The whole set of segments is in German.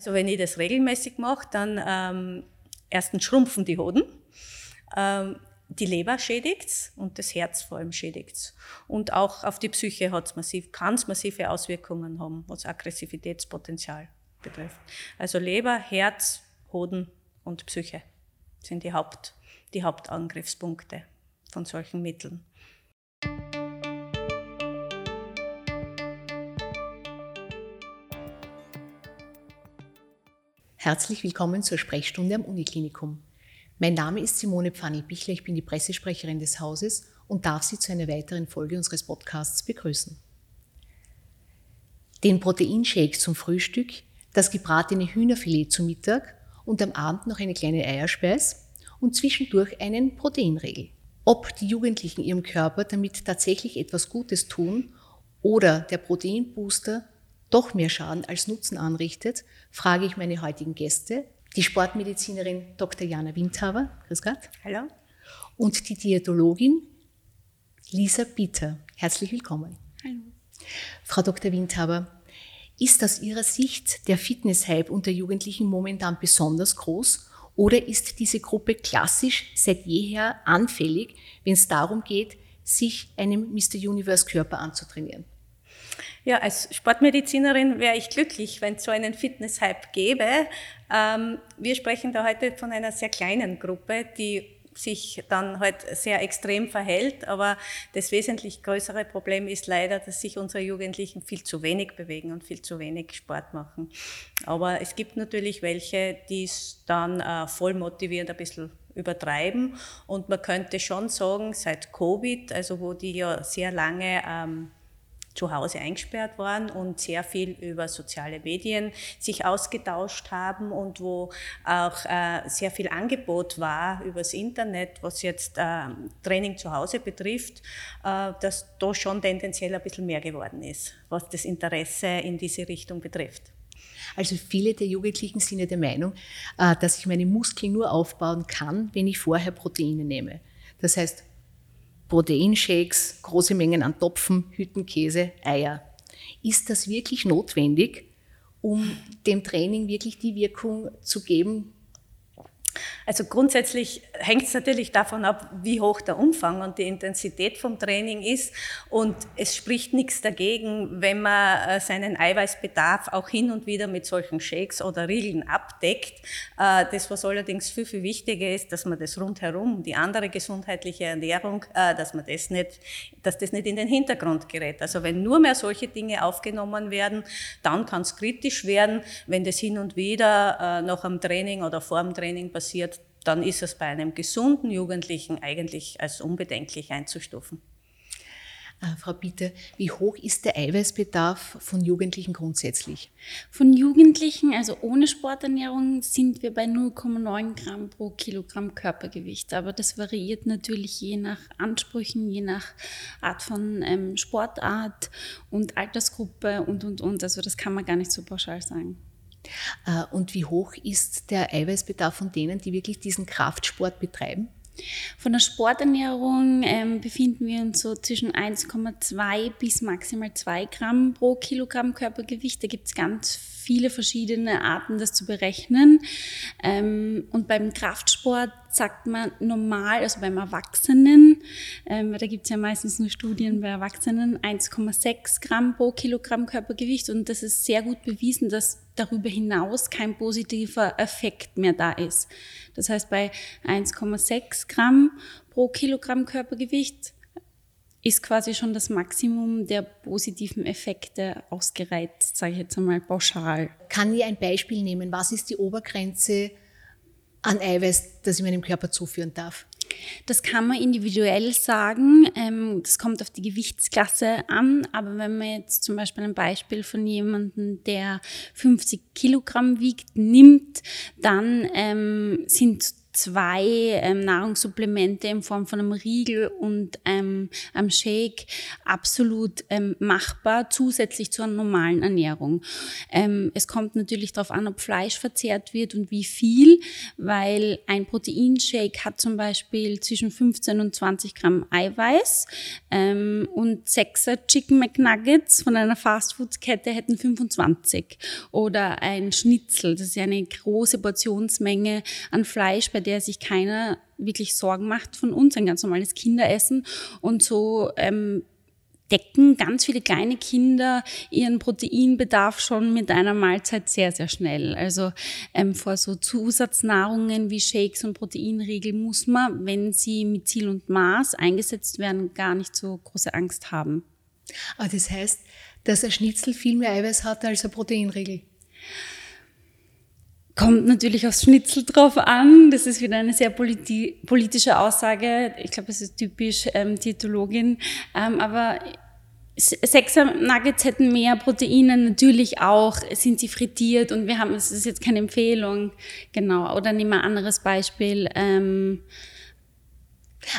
Also wenn ich das regelmäßig mache, dann ähm, erstens schrumpfen die Hoden, ähm, die Leber schädigt und das Herz vor allem schädigt Und auch auf die Psyche hat's massiv, kann es massive Auswirkungen haben, was Aggressivitätspotenzial betrifft. Also Leber, Herz, Hoden und Psyche sind die, Haupt, die Hauptangriffspunkte von solchen Mitteln. Herzlich willkommen zur Sprechstunde am Uniklinikum. Mein Name ist Simone Pfanni-Bichler, ich bin die Pressesprecherin des Hauses und darf Sie zu einer weiteren Folge unseres Podcasts begrüßen. Den Proteinshake zum Frühstück, das gebratene Hühnerfilet zum Mittag und am Abend noch eine kleine Eierspeis und zwischendurch einen Proteinregel. Ob die Jugendlichen ihrem Körper damit tatsächlich etwas Gutes tun oder der Proteinbooster doch mehr Schaden als Nutzen anrichtet, frage ich meine heutigen Gäste, die Sportmedizinerin Dr. Jana Windhaber, grüß Gott. Hallo. Und die Diätologin Lisa Bitter. Herzlich willkommen. Hallo. Frau Dr. Windhaber, ist aus Ihrer Sicht der Fitness-Hype unter Jugendlichen momentan besonders groß oder ist diese Gruppe klassisch seit jeher anfällig, wenn es darum geht, sich einem Mr. Universe Körper anzutrainieren? Ja, als Sportmedizinerin wäre ich glücklich, wenn es so einen Fitness-Hype gäbe. Ähm, wir sprechen da heute von einer sehr kleinen Gruppe, die sich dann halt sehr extrem verhält. Aber das wesentlich größere Problem ist leider, dass sich unsere Jugendlichen viel zu wenig bewegen und viel zu wenig Sport machen. Aber es gibt natürlich welche, die es dann äh, voll motivierend ein bisschen übertreiben. Und man könnte schon sagen, seit Covid, also wo die ja sehr lange ähm, zu Hause eingesperrt waren und sehr viel über soziale Medien sich ausgetauscht haben und wo auch äh, sehr viel Angebot war übers Internet, was jetzt äh, Training zu Hause betrifft, äh, dass da schon tendenziell ein bisschen mehr geworden ist, was das Interesse in diese Richtung betrifft. Also viele der Jugendlichen sind ja der Meinung, äh, dass ich meine Muskeln nur aufbauen kann, wenn ich vorher Proteine nehme. Das heißt, Proteinshakes, große Mengen an Topfen, Hüttenkäse, Eier. Ist das wirklich notwendig, um dem Training wirklich die Wirkung zu geben, also grundsätzlich hängt es natürlich davon ab, wie hoch der Umfang und die Intensität vom Training ist. Und es spricht nichts dagegen, wenn man äh, seinen Eiweißbedarf auch hin und wieder mit solchen Shakes oder Riegeln abdeckt. Äh, das, was allerdings viel, viel wichtiger ist, dass man das rundherum, die andere gesundheitliche Ernährung, äh, dass man das nicht, dass das nicht in den Hintergrund gerät. Also wenn nur mehr solche Dinge aufgenommen werden, dann kann es kritisch werden, wenn das hin und wieder nach einem Training oder vor dem Training passiert, dann ist es bei einem gesunden Jugendlichen eigentlich als unbedenklich einzustufen. Äh, Frau Bitte, wie hoch ist der Eiweißbedarf von Jugendlichen grundsätzlich? Von Jugendlichen, also ohne Sporternährung, sind wir bei 0,9 Gramm pro Kilogramm Körpergewicht. Aber das variiert natürlich je nach Ansprüchen, je nach Art von ähm, Sportart und Altersgruppe und, und, und. Also das kann man gar nicht so pauschal sagen. Äh, und wie hoch ist der Eiweißbedarf von denen, die wirklich diesen Kraftsport betreiben? Von der Sporternährung ähm, befinden wir uns so zwischen 1,2 bis maximal 2 Gramm pro Kilogramm Körpergewicht. Da gibt es ganz viele verschiedene Arten, das zu berechnen. Ähm, und beim Kraftsport sagt man normal, also beim Erwachsenen, ähm, da gibt es ja meistens nur Studien bei Erwachsenen, 1,6 Gramm pro Kilogramm Körpergewicht. Und das ist sehr gut bewiesen, dass darüber hinaus kein positiver Effekt mehr da ist. Das heißt, bei 1,6 Gramm pro Kilogramm Körpergewicht ist quasi schon das Maximum der positiven Effekte ausgereizt, sage ich jetzt einmal pauschal. Kann ich ein Beispiel nehmen? Was ist die Obergrenze an Eiweiß, das ich meinem Körper zuführen darf? Das kann man individuell sagen. Ähm, das kommt auf die Gewichtsklasse an. Aber wenn man jetzt zum Beispiel ein Beispiel von jemandem, der 50 Kilogramm wiegt, nimmt, dann ähm, sind zwei ähm, Nahrungssupplemente in Form von einem Riegel und ähm, einem Shake absolut ähm, machbar, zusätzlich zu einer normalen Ernährung. Ähm, es kommt natürlich darauf an, ob Fleisch verzehrt wird und wie viel, weil ein Proteinshake hat zum Beispiel zwischen 15 und 20 Gramm Eiweiß ähm, und 6er Chicken McNuggets von einer Fastfood-Kette hätten 25. Oder ein Schnitzel, das ist ja eine große Portionsmenge an Fleisch, bei der sich keiner wirklich Sorgen macht von uns, ein ganz normales Kinderessen. Und so ähm, decken ganz viele kleine Kinder ihren Proteinbedarf schon mit einer Mahlzeit sehr, sehr schnell. Also ähm, vor so Zusatznahrungen wie Shakes und Proteinriegel muss man, wenn sie mit Ziel und Maß eingesetzt werden, gar nicht so große Angst haben. Aber das heißt, dass ein Schnitzel viel mehr Eiweiß hat als ein Proteinriegel? Kommt natürlich aufs Schnitzel drauf an. Das ist wieder eine sehr politi politische Aussage. Ich glaube, es ist typisch ähm, Diätologin. Ähm, aber Sechser Nuggets hätten mehr Proteine, natürlich auch sind sie frittiert und wir haben, es ist jetzt keine Empfehlung, genau. Oder nehmen wir ein anderes Beispiel. Ähm,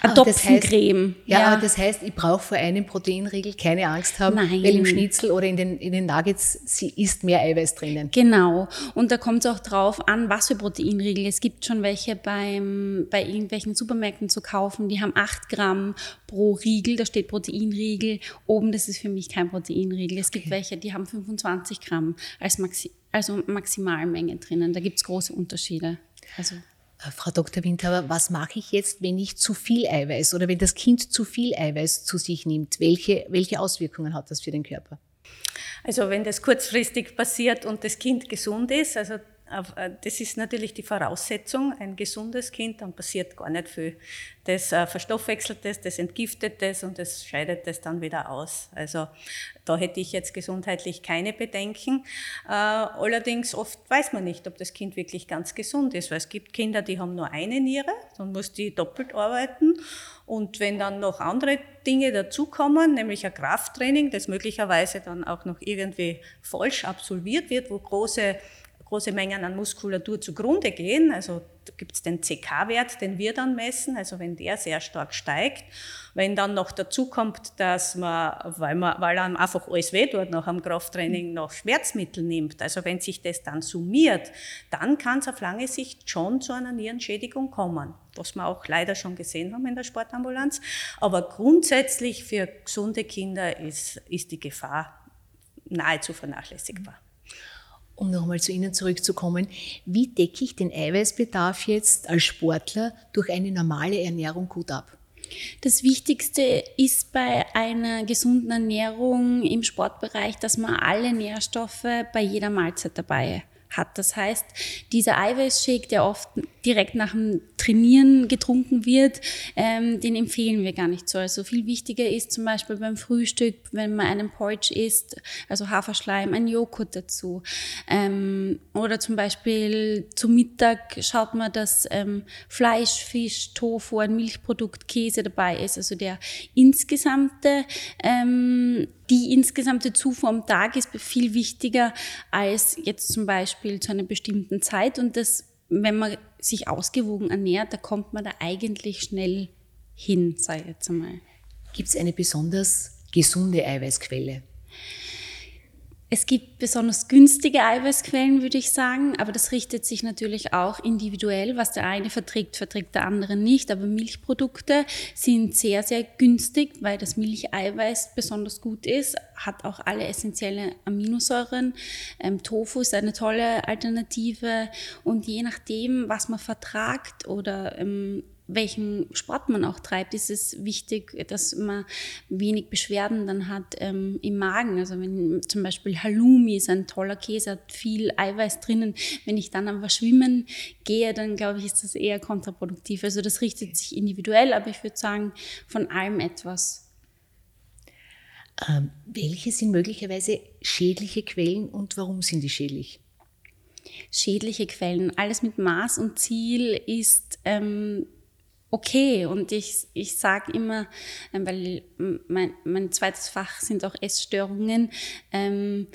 eine Topfencreme. Das heißt, ja, ja, aber das heißt, ich brauche vor einem Proteinriegel keine Angst haben, Nein. weil im Schnitzel oder in den, in den Nuggets sie ist mehr Eiweiß drinnen. Genau. Und da kommt es auch drauf an, was für Proteinriegel. Es gibt schon welche beim, bei irgendwelchen Supermärkten zu kaufen, die haben 8 Gramm pro Riegel, da steht Proteinriegel. Oben, das ist für mich kein Proteinriegel. Es okay. gibt welche, die haben 25 Gramm als Maxi also Maximalmenge drinnen. Da gibt es große Unterschiede. Also Frau Dr. Windhaber, was mache ich jetzt, wenn ich zu viel Eiweiß oder wenn das Kind zu viel Eiweiß zu sich nimmt? Welche, welche Auswirkungen hat das für den Körper? Also wenn das kurzfristig passiert und das Kind gesund ist, also äh, das ist natürlich die Voraussetzung, ein gesundes Kind, dann passiert gar nicht viel. Das äh, verstoffwechselt es, das entgiftet es und das scheidet es dann wieder aus. Also da hätte ich jetzt gesundheitlich keine Bedenken. Äh, allerdings oft weiß man nicht, ob das Kind wirklich ganz gesund ist, weil es gibt Kinder, die haben nur eine Niere, dann muss die doppelt arbeiten. Und wenn dann noch andere Dinge dazukommen, nämlich ein Krafttraining, das möglicherweise dann auch noch irgendwie falsch absolviert wird, wo große große Mengen an Muskulatur zugrunde gehen. Also gibt es den CK-Wert, den wir dann messen, also wenn der sehr stark steigt. Wenn dann noch dazu kommt, dass man, weil, man, weil einem einfach alles weh tut nach einem Krafttraining, noch Schmerzmittel nimmt, also wenn sich das dann summiert, dann kann es auf lange Sicht schon zu einer Nierenschädigung kommen, was wir auch leider schon gesehen haben in der Sportambulanz. Aber grundsätzlich für gesunde Kinder ist, ist die Gefahr nahezu vernachlässigbar um nochmal zu Ihnen zurückzukommen, wie decke ich den Eiweißbedarf jetzt als Sportler durch eine normale Ernährung gut ab? Das Wichtigste ist bei einer gesunden Ernährung im Sportbereich, dass man alle Nährstoffe bei jeder Mahlzeit dabei hat. Das heißt, dieser Eiweißshake, der oft direkt nach dem Trainieren getrunken wird, ähm, den empfehlen wir gar nicht so. Also viel wichtiger ist zum Beispiel beim Frühstück, wenn man einen Porridge isst, also Haferschleim, ein Joghurt dazu. Ähm, oder zum Beispiel zum Mittag schaut man, dass ähm, Fleisch, Fisch, Tofu, ein Milchprodukt, Käse dabei ist. Also der insgesamte ähm, die insgesamte Zufuhr am Tag ist viel wichtiger als jetzt zum Beispiel zu einer bestimmten Zeit. Und das, wenn man sich ausgewogen ernährt, da kommt man da eigentlich schnell hin, sage ich jetzt einmal. Gibt es eine besonders gesunde Eiweißquelle? Es gibt besonders günstige Eiweißquellen, würde ich sagen, aber das richtet sich natürlich auch individuell. Was der eine verträgt, verträgt der andere nicht. Aber Milchprodukte sind sehr, sehr günstig, weil das Milcheiweiß besonders gut ist, hat auch alle essentielle Aminosäuren. Ähm, Tofu ist eine tolle Alternative und je nachdem, was man vertragt oder ähm, welchen Sport man auch treibt, ist es wichtig, dass man wenig Beschwerden dann hat ähm, im Magen. Also wenn zum Beispiel Halloumi ist ein toller Käse, hat viel Eiweiß drinnen. Wenn ich dann einfach schwimmen gehe, dann glaube ich, ist das eher kontraproduktiv. Also das richtet sich individuell, aber ich würde sagen, von allem etwas. Ähm, welche sind möglicherweise schädliche Quellen und warum sind die schädlich? Schädliche Quellen, alles mit Maß und Ziel ist ähm, okay. Und ich, ich sage immer, ähm, weil mein, mein zweites Fach sind auch Essstörungen, ähm,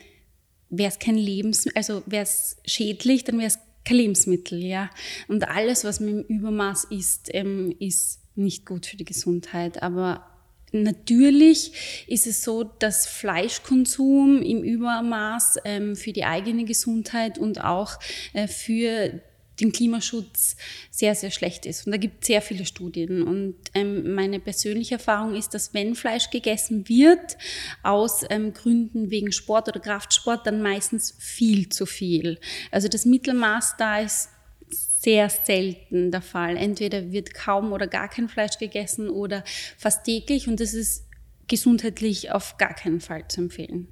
wäre es kein Lebens, also wäre es schädlich, dann wäre es Kein Lebensmittel, ja. Und alles, was man im Übermaß isst, ähm, ist nicht gut für die Gesundheit. Aber Natürlich ist es so, dass Fleischkonsum im Übermaß ähm, für die eigene Gesundheit und auch äh, für den Klimaschutz sehr, sehr schlecht ist. Und da gibt es sehr viele Studien. Und ähm, meine persönliche Erfahrung ist, dass wenn Fleisch gegessen wird, aus ähm, Gründen wegen Sport oder Kraftsport, dann meistens viel zu viel. Also das Mittelmaß da ist sehr selten der Fall. Entweder wird kaum oder gar kein Fleisch gegessen oder fast täglich und das ist gesundheitlich auf gar keinen Fall zu empfehlen.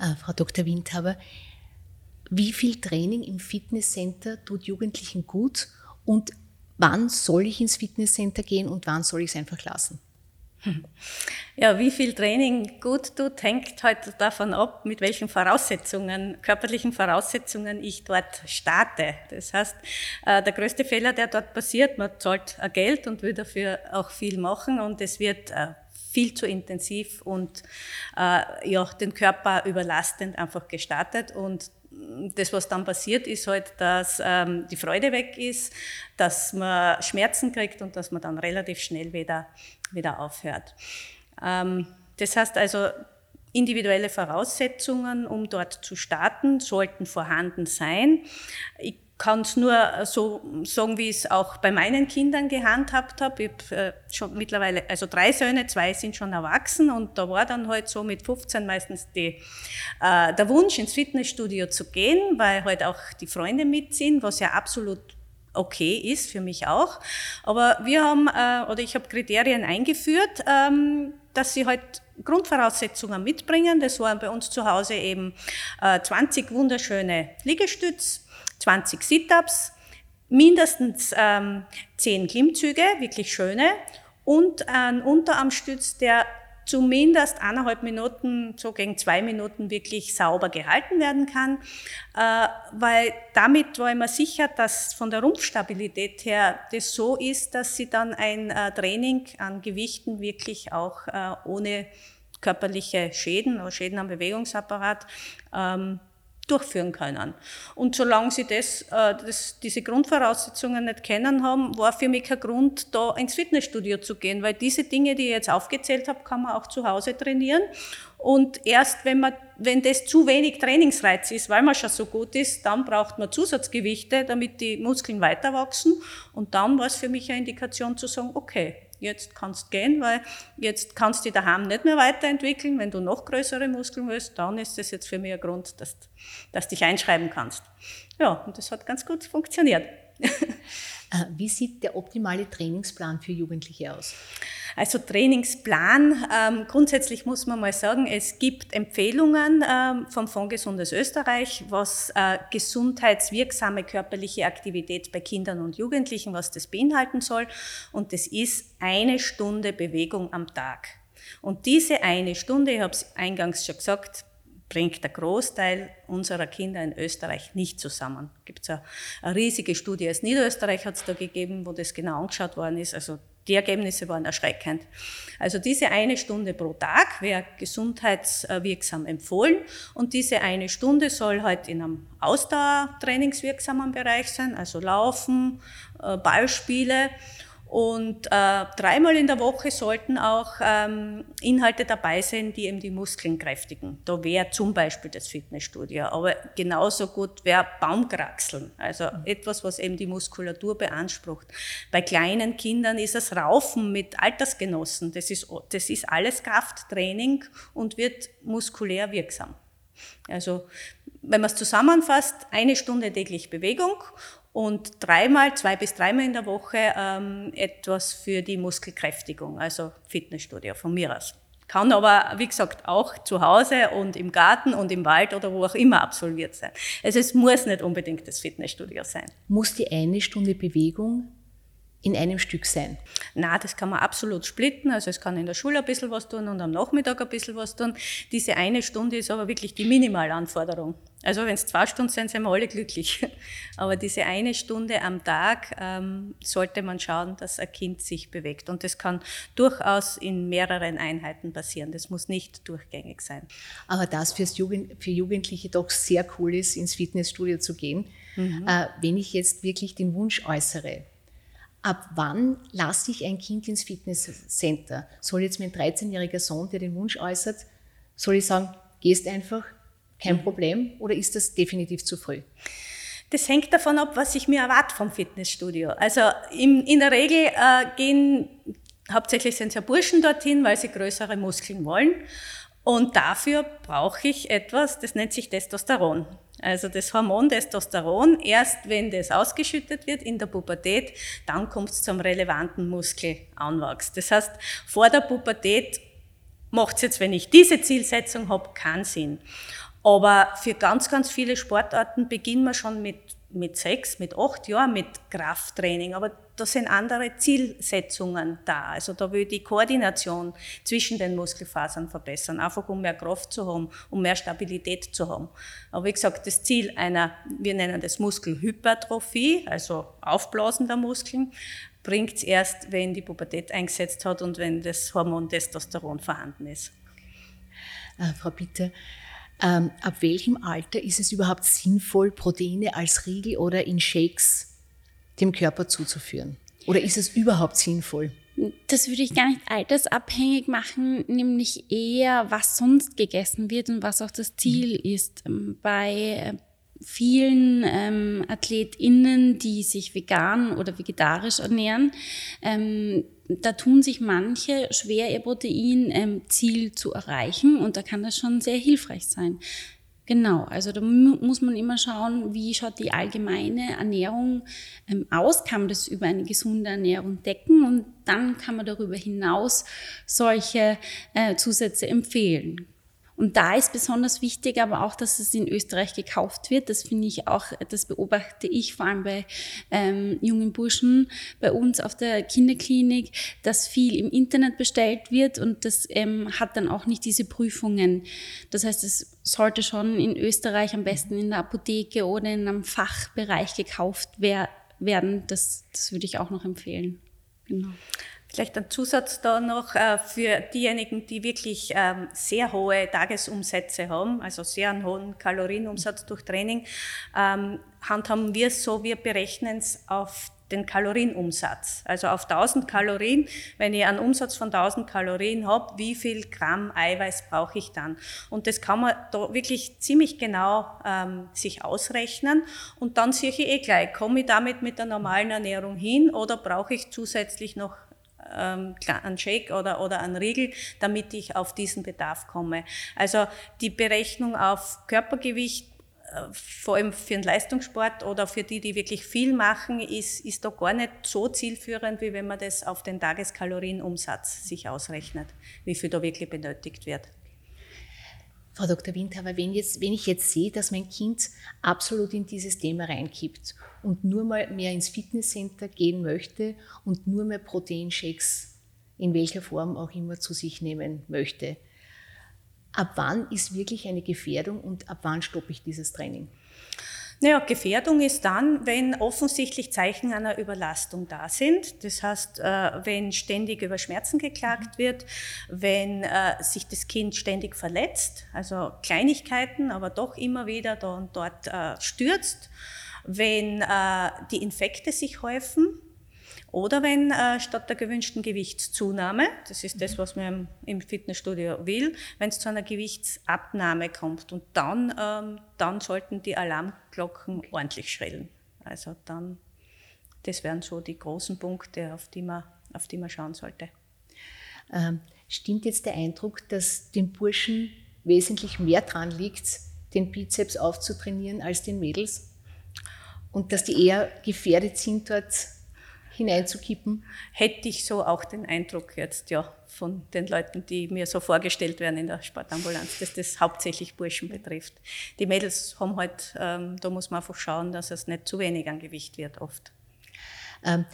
Äh, Frau Dr. Windhaber, wie viel Training im Fitnesscenter tut Jugendlichen gut und wann soll ich ins Fitnesscenter gehen und wann soll ich es einfach lassen? Ja, wie viel Training gut tut, hängt halt davon ab, mit welchen Voraussetzungen, körperlichen Voraussetzungen ich dort starte. Das heißt, äh, der größte Fehler, der dort passiert, man zahlt Geld und will dafür auch viel machen und es wird äh, viel zu intensiv und äh, ja, den Körper überlastend einfach gestartet und das, was dann passiert, ist halt, dass ähm, die Freude weg ist, dass man Schmerzen kriegt und dass man dann relativ schnell wieder, wieder aufhört. Ähm, das heißt also, individuelle Voraussetzungen, um dort zu starten, sollten vorhanden sein. Ich kann es nur so sagen, wie ich es auch bei meinen Kindern gehandhabt habe. Ich habe äh, schon mittlerweile, also drei Söhne, zwei sind schon erwachsen und da war dann halt so mit 15 meistens die, äh, der Wunsch, ins Fitnessstudio zu gehen, weil halt auch die Freunde mitziehen, was ja absolut okay ist, für mich auch. Aber wir haben, äh, oder ich habe Kriterien eingeführt, ähm, dass sie halt Grundvoraussetzungen mitbringen. Das waren bei uns zu Hause eben äh, 20 wunderschöne Liegestütz, 20 Sit-ups, mindestens ähm, 10 Klimmzüge, wirklich schöne, und ein Unterarmstütz, der zumindest eineinhalb Minuten, so gegen zwei Minuten wirklich sauber gehalten werden kann, äh, weil damit war ich mir sicher, dass von der Rumpfstabilität her das so ist, dass sie dann ein äh, Training an Gewichten wirklich auch äh, ohne körperliche Schäden oder Schäden am Bewegungsapparat ähm, durchführen können. Und solange sie das, äh, das, diese Grundvoraussetzungen nicht kennen haben, war für mich kein Grund, da ins Fitnessstudio zu gehen, weil diese Dinge, die ich jetzt aufgezählt habe, kann man auch zu Hause trainieren. Und erst wenn man, wenn das zu wenig Trainingsreiz ist, weil man schon so gut ist, dann braucht man Zusatzgewichte, damit die Muskeln weiter wachsen. Und dann war es für mich eine Indikation zu sagen, okay, jetzt kannst gehen, weil jetzt kannst du dich daheim nicht mehr weiterentwickeln. Wenn du noch größere Muskeln willst, dann ist das jetzt für mich ein Grund, dass, dass du dich einschreiben kannst. Ja, und das hat ganz gut funktioniert. Äh, wie sieht der optimale Trainingsplan für Jugendliche aus? Also Trainingsplan, ähm, grundsätzlich muss man mal sagen, es gibt Empfehlungen ähm, vom Fonds Gesundes Österreich, was äh, gesundheitswirksame körperliche Aktivität bei Kindern und Jugendlichen, was das beinhalten soll. Und das ist eine Stunde Bewegung am Tag. Und diese eine Stunde, ich habe es eingangs schon gesagt, bringt der Großteil unserer Kinder in Österreich nicht zusammen. Gibt es eine, eine riesige Studie aus Niederösterreich hat es da gegeben, wo das genau angeschaut worden ist. Also die Ergebnisse waren erschreckend. Also diese eine Stunde pro Tag wäre gesundheitswirksam empfohlen und diese eine Stunde soll halt in einem Ausdauertrainingswirksamen Bereich sein, also Laufen, äh, Ballspiele und äh, dreimal in der Woche sollten auch ähm, Inhalte dabei sein, die eben die Muskeln kräftigen. Da wäre zum Beispiel das Fitnessstudio, aber genauso gut wäre Baumkraxeln, also etwas, was eben die Muskulatur beansprucht. Bei kleinen Kindern ist es Raufen mit Altersgenossen. Das ist, das ist alles Krafttraining und wird muskulär wirksam. Also wenn man es zusammenfasst, eine Stunde täglich Bewegung und dreimal, zwei bis dreimal in der Woche ähm, etwas für die Muskelkräftigung, also Fitnessstudio von mir aus. Kann aber, wie gesagt, auch zu Hause und im Garten und im Wald oder wo auch immer absolviert sein. Also es muss nicht unbedingt das Fitnessstudio sein. Muss die eine Stunde Bewegung in einem Stück sein? Na, das kann man absolut splitten. Also es kann in der Schule ein bisschen was tun und am Nachmittag ein bisschen was tun. Diese eine Stunde ist aber wirklich die Minimalanforderung. Also wenn es zwei Stunden sind, sind wir alle glücklich. Aber diese eine Stunde am Tag ähm, sollte man schauen, dass ein Kind sich bewegt. Und das kann durchaus in mehreren Einheiten passieren. Das muss nicht durchgängig sein. Aber das fürs Jugend, für Jugendliche doch sehr cool ist, ins Fitnessstudio zu gehen. Mhm. Äh, wenn ich jetzt wirklich den Wunsch äußere, Ab wann lasse ich ein Kind ins Fitnesscenter? Soll jetzt mein 13-jähriger Sohn, der den Wunsch äußert, soll ich sagen, gehst einfach, kein Problem, oder ist das definitiv zu früh? Das hängt davon ab, was ich mir erwarte vom Fitnessstudio. Also in, in der Regel äh, gehen hauptsächlich sind es ja Burschen dorthin, weil sie größere Muskeln wollen. Und dafür brauche ich etwas, das nennt sich Testosteron. Also das Hormon Testosteron, erst wenn das ausgeschüttet wird in der Pubertät, dann kommt es zum relevanten Muskelanwachs. Das heißt, vor der Pubertät macht es jetzt, wenn ich diese Zielsetzung habe, keinen Sinn. Aber für ganz, ganz viele Sportarten beginnen wir schon mit mit sechs, mit acht Jahren mit Krafttraining, aber da sind andere Zielsetzungen da. Also da will die Koordination zwischen den Muskelfasern verbessern, einfach um mehr Kraft zu haben, um mehr Stabilität zu haben. Aber wie gesagt, das Ziel einer, wir nennen das Muskelhypertrophie, also Aufblasen der Muskeln, bringt es erst, wenn die Pubertät eingesetzt hat und wenn das Hormon Testosteron vorhanden ist. Äh, Frau Bitter, ähm, ab welchem Alter ist es überhaupt sinnvoll, Proteine als Riegel oder in Shakes dem Körper zuzuführen? Oder ist es überhaupt sinnvoll? Das würde ich gar nicht altersabhängig machen, nämlich eher, was sonst gegessen wird und was auch das Ziel ist. Ähm, bei äh, vielen ähm, AthletInnen, die sich vegan oder vegetarisch ernähren, ähm, da tun sich manche schwer, ihr Proteinziel ähm, zu erreichen und da kann das schon sehr hilfreich sein. Genau, also da muss man immer schauen, wie schaut die allgemeine Ernährung ähm, aus, kann man das über eine gesunde Ernährung decken und dann kann man darüber hinaus solche äh, Zusätze empfehlen. Und da ist besonders wichtig aber auch, dass es in Österreich gekauft wird. Das finde ich auch, das beobachte ich vor allem bei ähm, jungen Burschen bei uns auf der Kinderklinik, dass viel im Internet bestellt wird und das ähm, hat dann auch nicht diese Prüfungen. Das heißt, es sollte schon in Österreich am besten in der Apotheke oder in einem Fachbereich gekauft wer werden. Das, das würde ich auch noch empfehlen. Genau. Vielleicht ein Zusatz da noch äh, für diejenigen, die wirklich ähm, sehr hohe Tagesumsätze haben, also sehr einen hohen Kalorienumsatz durch Training, ähm, handhaben wir es so, wir berechnen es auf den Kalorienumsatz. Also auf 1000 Kalorien, wenn ich einen Umsatz von 1000 Kalorien habe, wie viel Gramm Eiweiß brauche ich dann? Und das kann man da wirklich ziemlich genau ähm, sich ausrechnen und dann sehe ich eh gleich, komme ich damit mit der normalen Ernährung hin oder brauche ich zusätzlich noch ähm, einen Shake oder, oder einen Riegel, damit ich auf diesen Bedarf komme. Also die Berechnung auf Körpergewicht äh, vor allem für den Leistungssport oder für die, die wirklich viel machen, ist, ist da gar nicht so zielführend, wie wenn man das auf den Tageskalorienumsatz sich ausrechnet, wie viel da wirklich benötigt wird. Frau Dr. Windhaber, wenn, jetzt, wenn ich jetzt sehe, dass mein Kind absolut in dieses Thema reinkippt und nur mal mehr ins Fitnesscenter gehen möchte und nur mehr Proteinshakes in welcher Form auch immer zu sich nehmen möchte, ab wann ist wirklich eine Gefährdung und ab wann stoppe ich dieses Training? Naja, Gefährdung ist dann, wenn offensichtlich Zeichen einer Überlastung da sind. Das heißt, äh, wenn ständig über Schmerzen geklagt wird, wenn äh, sich das Kind ständig verletzt, also Kleinigkeiten, aber doch immer wieder da und dort äh, stürzt, wenn die Infekte sich häufen, oder wenn äh, statt der gewünschten Gewichtszunahme, das ist das, was man im Fitnessstudio will, wenn es zu einer Gewichtsabnahme kommt. Und dann, ähm, dann sollten die Alarmglocken ordentlich schrillen. Also dann, das wären so die großen Punkte, auf die man, auf die man schauen sollte. Ähm, stimmt jetzt der Eindruck, dass den Burschen wesentlich mehr dran liegt, den Bizeps aufzutrainieren als den Mädels? Und dass die eher gefährdet sind, dort hineinzukippen? Hätte ich so auch den Eindruck jetzt, ja, von den Leuten, die mir so vorgestellt werden in der Sportambulanz, dass das hauptsächlich Burschen betrifft. Die Mädels haben halt, ähm, da muss man einfach schauen, dass es nicht zu wenig an Gewicht wird oft. Ähm,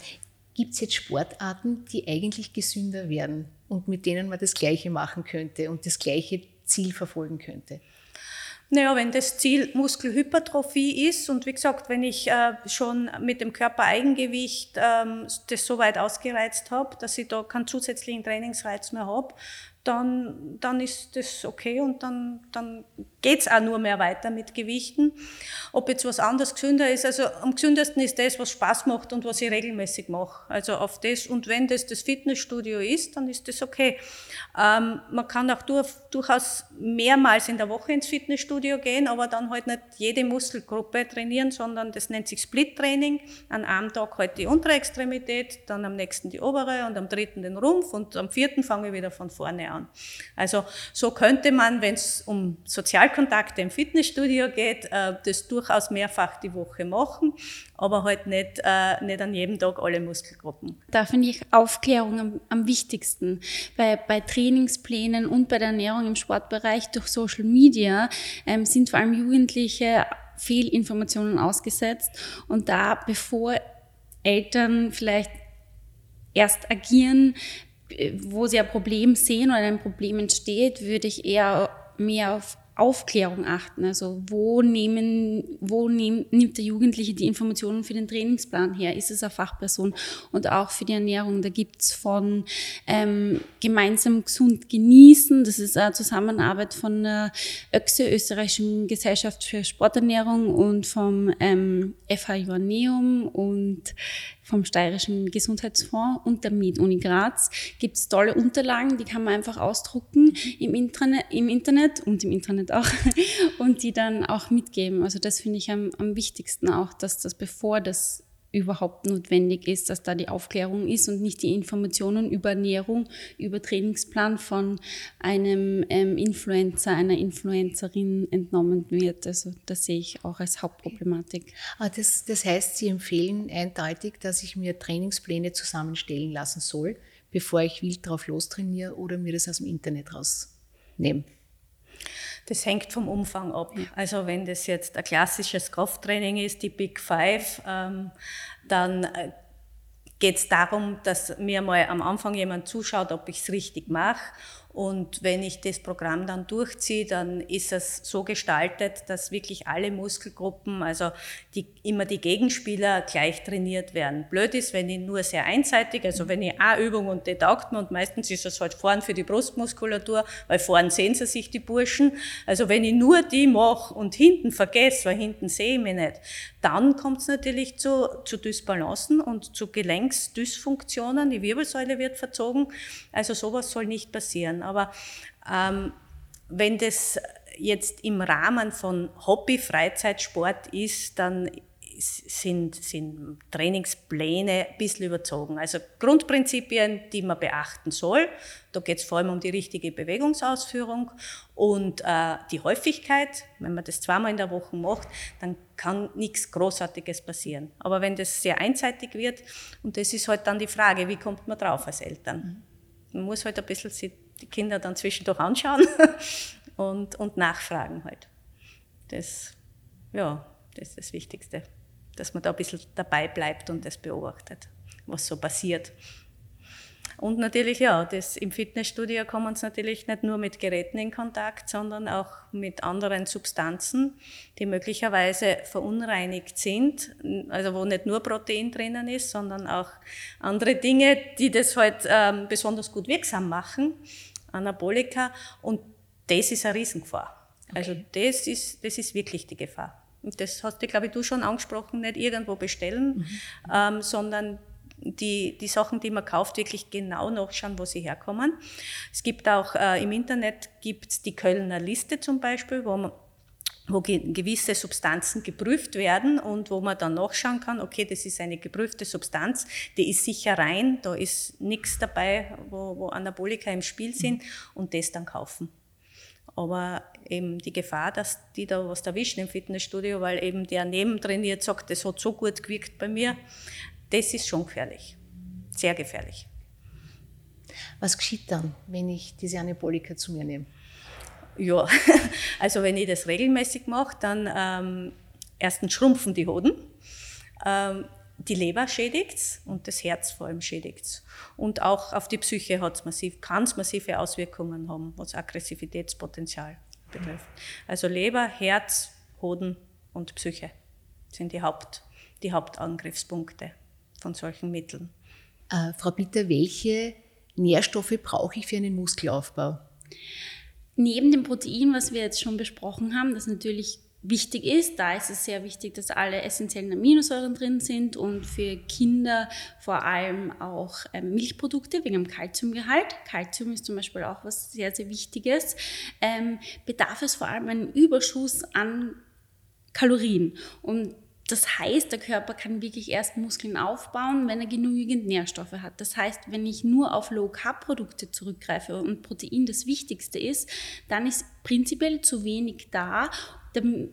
Gibt es jetzt Sportarten, die eigentlich gesünder werden und mit denen man das Gleiche machen könnte und das gleiche Ziel verfolgen könnte? Naja, wenn das Ziel Muskelhypertrophie ist und wie gesagt, wenn ich äh, schon mit dem Körpereigengewicht ähm, das so weit ausgereizt habe, dass ich da keinen zusätzlichen Trainingsreiz mehr habe, dann, dann ist das okay und dann, dann geht's auch nur mehr weiter mit Gewichten. Ob jetzt was anderes gesünder ist, also am gesündesten ist das, was Spaß macht und was ich regelmäßig mache. Also auf das, und wenn das das Fitnessstudio ist, dann ist das okay. Ähm, man kann auch durch, durchaus mehrmals in der Woche ins Fitnessstudio gehen, aber dann halt nicht jede Muskelgruppe trainieren, sondern das nennt sich Split-Training. An einem Tag halt die untere Extremität, dann am nächsten die obere und am dritten den Rumpf und am vierten fange ich wieder von vorne an. Also so könnte man, wenn es um Sozialkontakte im Fitnessstudio geht, äh, das durchaus mehrfach die Woche machen, aber halt nicht, äh, nicht an jedem Tag alle Muskelgruppen. Da finde ich Aufklärung am, am wichtigsten. Bei, bei Trainingsplänen und bei der Ernährung im Sportbereich durch Social Media ähm, sind vor allem Jugendliche Fehlinformationen ausgesetzt und da bevor Eltern vielleicht erst agieren, wo sie ein Problem sehen oder ein Problem entsteht, würde ich eher mehr auf Aufklärung achten. Also wo, nehmen, wo nehm, nimmt der Jugendliche die Informationen für den Trainingsplan her? Ist es eine Fachperson? Und auch für die Ernährung, da gibt's von ähm, gemeinsam gesund genießen, das ist eine Zusammenarbeit von der ÖXE, Österreichischen Gesellschaft für Sporternährung und vom ähm, FH Joanneum und vom Steirischen Gesundheitsfonds und der MIT-Uni Graz gibt es tolle Unterlagen, die kann man einfach ausdrucken im Internet, im Internet und im Internet auch und die dann auch mitgeben. Also das finde ich am, am wichtigsten auch, dass das bevor das überhaupt notwendig ist, dass da die Aufklärung ist und nicht die Informationen über Ernährung, über Trainingsplan von einem ähm, Influencer, einer Influencerin entnommen wird. Also das sehe ich auch als Hauptproblematik. Ah, das, das heißt, Sie empfehlen eindeutig, dass ich mir Trainingspläne zusammenstellen lassen soll, bevor ich wild drauf lostrainiere oder mir das aus dem Internet rausnehme. Das hängt vom Umfang ab. Also wenn das jetzt ein klassisches Krafttraining ist, die Big Five, ähm, dann äh, geht es darum, dass mir mal am Anfang jemand zuschaut, ob ich es richtig mache und wenn ich das Programm dann durchziehe, dann ist es so gestaltet, dass wirklich alle Muskelgruppen, also die, immer die Gegenspieler gleich trainiert werden. Blöd ist, wenn ich nur sehr einseitig, also wenn ich eine Übung und die taugt mir und meistens ist es halt vorn für die Brustmuskulatur, weil vorn sehen sie sich die Burschen. Also wenn ich nur die mache und hinten vergesse, weil hinten sehe ich mich nicht, dann kommt es natürlich zu, zu Dysbalancen und zu Gelenksdysfunktionen. Die Wirbelsäule wird verzogen. Also sowas soll nicht passieren. Aber ähm, wenn das jetzt im Rahmen von Hobby, Freizeitsport ist, dann sind, sind Trainingspläne ein bisschen überzogen. Also Grundprinzipien, die man beachten soll. Da geht es vor allem um die richtige Bewegungsausführung und äh, die Häufigkeit. Wenn man das zweimal in der Woche macht, dann kann nichts Großartiges passieren. Aber wenn das sehr einseitig wird, und das ist halt dann die Frage, wie kommt man drauf als Eltern? Man muss halt ein bisschen die Kinder dann zwischendurch anschauen und, und nachfragen halt. Das, ja, das ist das Wichtigste, dass man da ein bisschen dabei bleibt und das beobachtet, was so passiert. Und natürlich, ja, das, im Fitnessstudio kommen sie natürlich nicht nur mit Geräten in Kontakt, sondern auch mit anderen Substanzen, die möglicherweise verunreinigt sind, also wo nicht nur Protein drinnen ist, sondern auch andere Dinge, die das halt ähm, besonders gut wirksam machen. Anabolika und das ist eine Riesengefahr. Okay. Also das ist, das ist wirklich die Gefahr. Und das hast du, glaube ich, du schon angesprochen, nicht irgendwo bestellen, mhm. ähm, sondern die, die Sachen, die man kauft, wirklich genau nachschauen, wo sie herkommen. Es gibt auch äh, im Internet gibt's die Kölner Liste zum Beispiel, wo man wo gewisse Substanzen geprüft werden und wo man dann nachschauen kann, okay, das ist eine geprüfte Substanz, die ist sicher rein, da ist nichts dabei, wo, wo Anabolika im Spiel sind und das dann kaufen. Aber eben die Gefahr, dass die da was erwischen im Fitnessstudio, weil eben der nebentrainiert sagt, das hat so gut gewirkt bei mir, das ist schon gefährlich. Sehr gefährlich. Was geschieht dann, wenn ich diese Anabolika zu mir nehme? Ja, also wenn ich das regelmäßig mache, dann ähm, erstens schrumpfen die Hoden. Ähm, die Leber schädigt und das Herz vor allem schädigt. Und auch auf die Psyche massiv, kann es massive Auswirkungen haben, was Aggressivitätspotenzial betrifft. Also Leber, Herz, Hoden und Psyche sind die, Haupt, die Hauptangriffspunkte von solchen Mitteln. Äh, Frau Bitter, welche Nährstoffe brauche ich für einen Muskelaufbau? Neben dem Protein, was wir jetzt schon besprochen haben, das natürlich wichtig ist. Da ist es sehr wichtig, dass alle essentiellen Aminosäuren drin sind und für Kinder vor allem auch ähm, Milchprodukte wegen dem Kalziumgehalt. Kalzium ist zum Beispiel auch was sehr, sehr Wichtiges. Ähm, bedarf es vor allem einen Überschuss an Kalorien. Und das heißt, der Körper kann wirklich erst Muskeln aufbauen, wenn er genügend Nährstoffe hat. Das heißt, wenn ich nur auf Low-Carb-Produkte zurückgreife und Protein das Wichtigste ist, dann ist prinzipiell zu wenig da,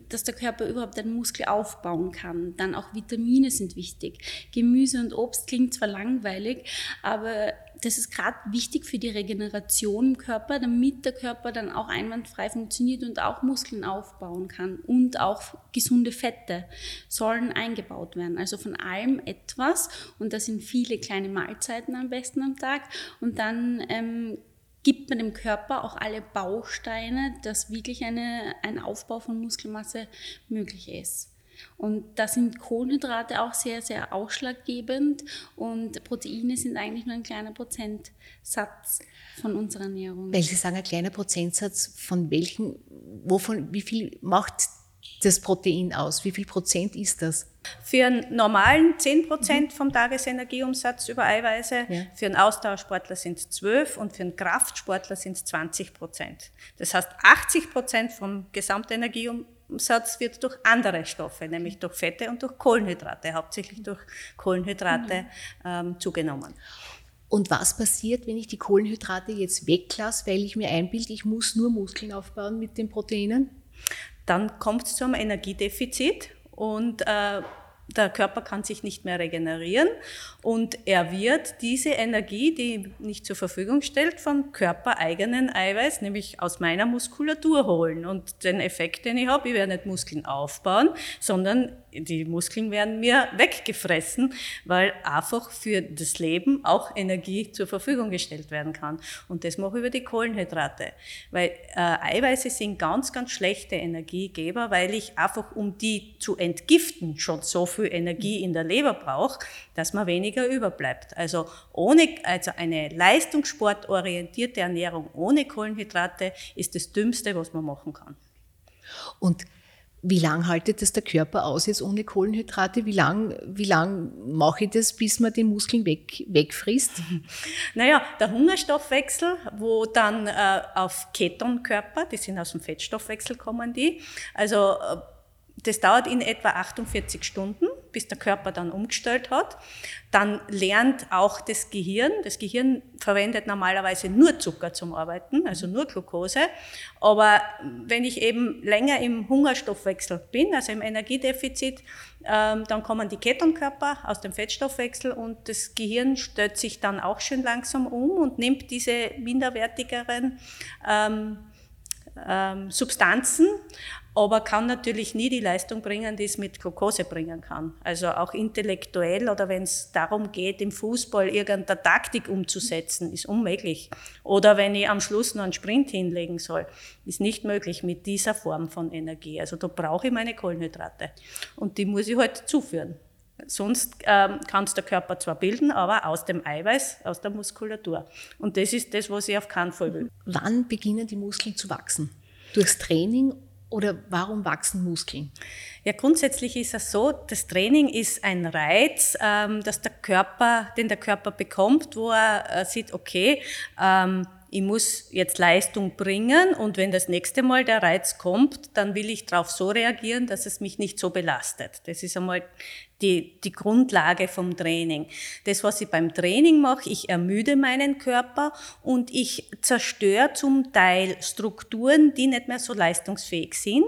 dass der Körper überhaupt einen Muskel aufbauen kann. Dann auch Vitamine sind wichtig. Gemüse und Obst klingt zwar langweilig, aber das ist gerade wichtig für die Regeneration im Körper, damit der Körper dann auch einwandfrei funktioniert und auch Muskeln aufbauen kann. Und auch gesunde Fette sollen eingebaut werden. Also von allem etwas. Und das sind viele kleine Mahlzeiten am besten am Tag. Und dann ähm, gibt man dem Körper auch alle Bausteine, dass wirklich eine, ein Aufbau von Muskelmasse möglich ist. Und da sind Kohlenhydrate auch sehr, sehr ausschlaggebend und Proteine sind eigentlich nur ein kleiner Prozentsatz von unserer Ernährung. Weil Sie sagen, ein kleiner Prozentsatz von welchen, wovon, wie viel macht das Protein aus? Wie viel Prozent ist das? Für einen normalen 10 Prozent vom Tagesenergieumsatz über Eiweiße, ja. für einen Ausdauersportler sind es 12 und für einen Kraftsportler sind es 20 Prozent. Das heißt, 80 Prozent vom Gesamtenergieumsatz wird durch andere Stoffe, nämlich durch Fette und durch Kohlenhydrate, hauptsächlich durch Kohlenhydrate mhm. ähm, zugenommen. Und was passiert, wenn ich die Kohlenhydrate jetzt weglasse, weil ich mir einbilde, ich muss nur Muskeln aufbauen mit den Proteinen? Dann kommt es zu einem Energiedefizit und äh, der Körper kann sich nicht mehr regenerieren und er wird diese Energie, die nicht zur Verfügung stellt, vom körpereigenen Eiweiß, nämlich aus meiner Muskulatur holen. Und den Effekt, den ich habe, ich werde nicht Muskeln aufbauen, sondern die Muskeln werden mir weggefressen, weil einfach für das Leben auch Energie zur Verfügung gestellt werden kann. Und das mache ich über die Kohlenhydrate. Weil äh, Eiweiße sind ganz, ganz schlechte Energiegeber, weil ich einfach, um die zu entgiften, schon so viel Energie in der Leber brauche, dass man weniger überbleibt. Also ohne, also eine leistungssportorientierte Ernährung ohne Kohlenhydrate ist das Dümmste, was man machen kann. Und wie lange haltet das der Körper aus jetzt ohne Kohlenhydrate? Wie lange wie lang mache ich das, bis man die Muskeln weg, wegfrisst? Naja, der Hungerstoffwechsel, wo dann äh, auf Ketonkörper, die sind aus dem Fettstoffwechsel kommen die, also äh, das dauert in etwa 48 Stunden, bis der Körper dann umgestellt hat. Dann lernt auch das Gehirn, das Gehirn verwendet normalerweise nur Zucker zum Arbeiten, also nur Glucose. Aber wenn ich eben länger im Hungerstoffwechsel bin, also im Energiedefizit, ähm, dann kommen die Ketonkörper aus dem Fettstoffwechsel und das Gehirn stellt sich dann auch schön langsam um und nimmt diese minderwertigeren ähm, ähm, Substanzen aber kann natürlich nie die Leistung bringen, die es mit Glucose bringen kann. Also auch intellektuell oder wenn es darum geht, im Fußball irgendeine Taktik umzusetzen, ist unmöglich. Oder wenn ich am Schluss noch einen Sprint hinlegen soll, ist nicht möglich mit dieser Form von Energie. Also da brauche ich meine Kohlenhydrate und die muss ich halt zuführen. Sonst ähm, kann es der Körper zwar bilden, aber aus dem Eiweiß, aus der Muskulatur. Und das ist das, was ich auf keinen Fall will. Wann beginnen die Muskeln zu wachsen? Durchs Training oder warum wachsen Muskeln? Ja, grundsätzlich ist es so, das Training ist ein Reiz, ähm, dass der Körper, den der Körper bekommt, wo er äh, sieht, okay, ähm, ich muss jetzt Leistung bringen und wenn das nächste Mal der Reiz kommt, dann will ich darauf so reagieren, dass es mich nicht so belastet. Das ist einmal die, die Grundlage vom Training. Das, was ich beim Training mache, ich ermüde meinen Körper und ich zerstöre zum Teil Strukturen, die nicht mehr so leistungsfähig sind.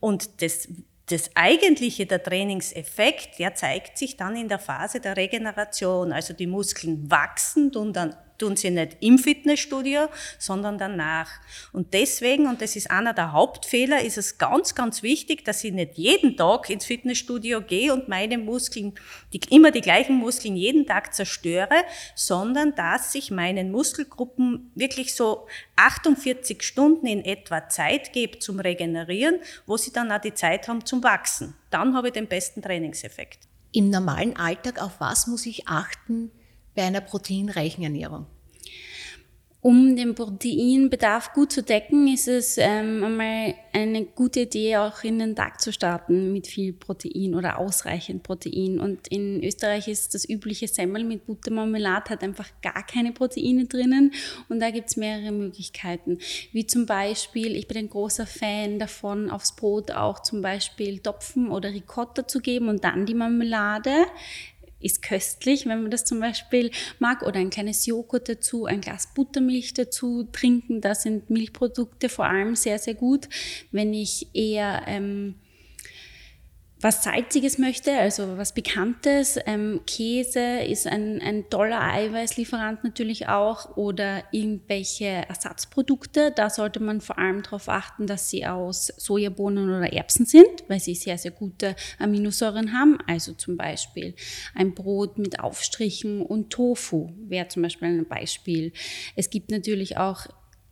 Und das das eigentliche, der Trainingseffekt, der zeigt sich dann in der Phase der Regeneration. Also die Muskeln wachsen und dann tun sie nicht im Fitnessstudio, sondern danach. Und deswegen, und das ist einer der Hauptfehler, ist es ganz, ganz wichtig, dass ich nicht jeden Tag ins Fitnessstudio gehe und meine Muskeln, die, immer die gleichen Muskeln jeden Tag zerstöre, sondern dass ich meinen Muskelgruppen wirklich so 48 Stunden in etwa Zeit gebe zum Regenerieren, wo sie dann auch die Zeit haben zum Wachsen. Dann habe ich den besten Trainingseffekt. Im normalen Alltag, auf was muss ich achten, bei einer proteinreichen Ernährung? Um den Proteinbedarf gut zu decken, ist es ähm, einmal eine gute Idee, auch in den Tag zu starten mit viel Protein oder ausreichend Protein. Und in Österreich ist das übliche Semmel mit Buttermarmelade hat einfach gar keine Proteine drinnen. Und da gibt es mehrere Möglichkeiten. Wie zum Beispiel, ich bin ein großer Fan davon, aufs Brot auch zum Beispiel Topfen oder Ricotta zu geben und dann die Marmelade ist köstlich, wenn man das zum Beispiel mag, oder ein kleines Joghurt dazu, ein Glas Buttermilch dazu trinken. Da sind Milchprodukte vor allem sehr, sehr gut. Wenn ich eher ähm, was Salziges möchte, also was Bekanntes. Ähm, Käse ist ein, ein toller Eiweißlieferant natürlich auch oder irgendwelche Ersatzprodukte. Da sollte man vor allem darauf achten, dass sie aus Sojabohnen oder Erbsen sind, weil sie sehr, sehr gute Aminosäuren haben. Also zum Beispiel ein Brot mit Aufstrichen und Tofu wäre zum Beispiel ein Beispiel. Es gibt natürlich auch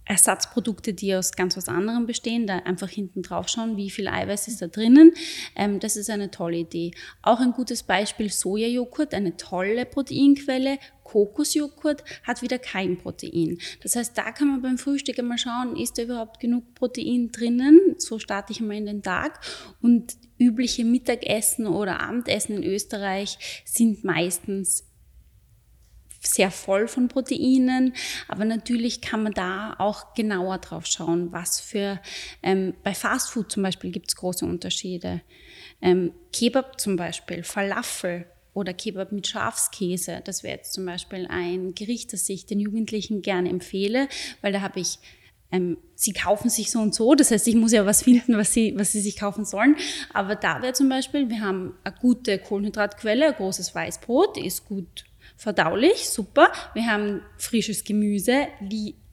Ersatzprodukte, die aus ganz was anderem bestehen, da einfach hinten drauf schauen, wie viel Eiweiß ist da drinnen. Ähm, das ist eine tolle Idee. Auch ein gutes Beispiel Sojajoghurt, eine tolle Proteinquelle. Kokosjoghurt hat wieder kein Protein. Das heißt, da kann man beim Frühstück einmal schauen, ist da überhaupt genug Protein drinnen? So starte ich mal in den Tag. Und übliche Mittagessen oder Abendessen in Österreich sind meistens sehr voll von Proteinen, aber natürlich kann man da auch genauer drauf schauen, was für, ähm, bei Fastfood zum Beispiel gibt es große Unterschiede. Ähm, Kebab zum Beispiel, Falafel oder Kebab mit Schafskäse, das wäre jetzt zum Beispiel ein Gericht, das ich den Jugendlichen gerne empfehle, weil da habe ich ähm, sie kaufen sich so und so, das heißt, ich muss ja was finden, was sie, was sie sich kaufen sollen. Aber da wäre zum Beispiel, wir haben eine gute Kohlenhydratquelle, ein großes Weißbrot, ist gut verdaulich, super. Wir haben frisches Gemüse,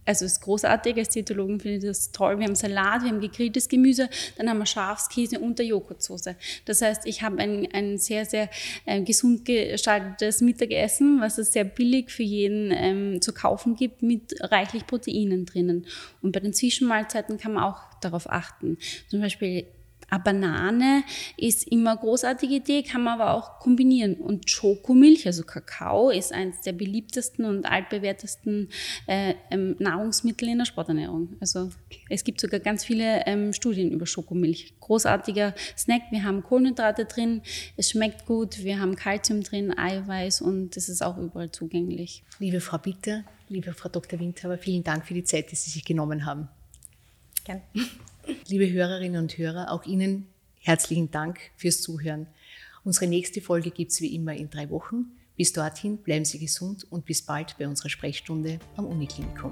also ist großartig, als Diätologen finde ich das toll. Wir haben Salat, wir haben gegrilltes Gemüse, dann haben wir Schafskäse und der Joghurtsoße. Das heißt, ich habe ein, ein sehr, sehr äh, gesund gestaltetes Mittagessen, was es sehr billig für jeden ähm, zu kaufen gibt, mit reichlich Proteinen drinnen. Und bei den Zwischenmahlzeiten kann man auch darauf achten. Zum Beispiel eine Banane ist immer eine großartige Idee, kann man aber auch kombinieren. Und Schokomilch, also Kakao, ist eines der beliebtesten und altbewährtesten äh, ähm, Nahrungsmittel in der Sporternährung. Also es gibt sogar ganz viele ähm, Studien über Schokomilch. Großartiger Snack. Wir haben Kohlenhydrate drin, es schmeckt gut, wir haben Kalzium drin, Eiweiß und es ist auch überall zugänglich. Liebe Frau Bitter, liebe Frau Dr. Windhaber, vielen Dank für die Zeit, die Sie sich genommen haben. Gerne. Liebe Hörerinnen und Hörer, auch Ihnen herzlichen Dank fürs Zuhören. Unsere nächste Folge gibt es wie immer in drei Wochen. Bis dorthin bleiben Sie gesund und bis bald bei unserer Sprechstunde am Uniklinikum.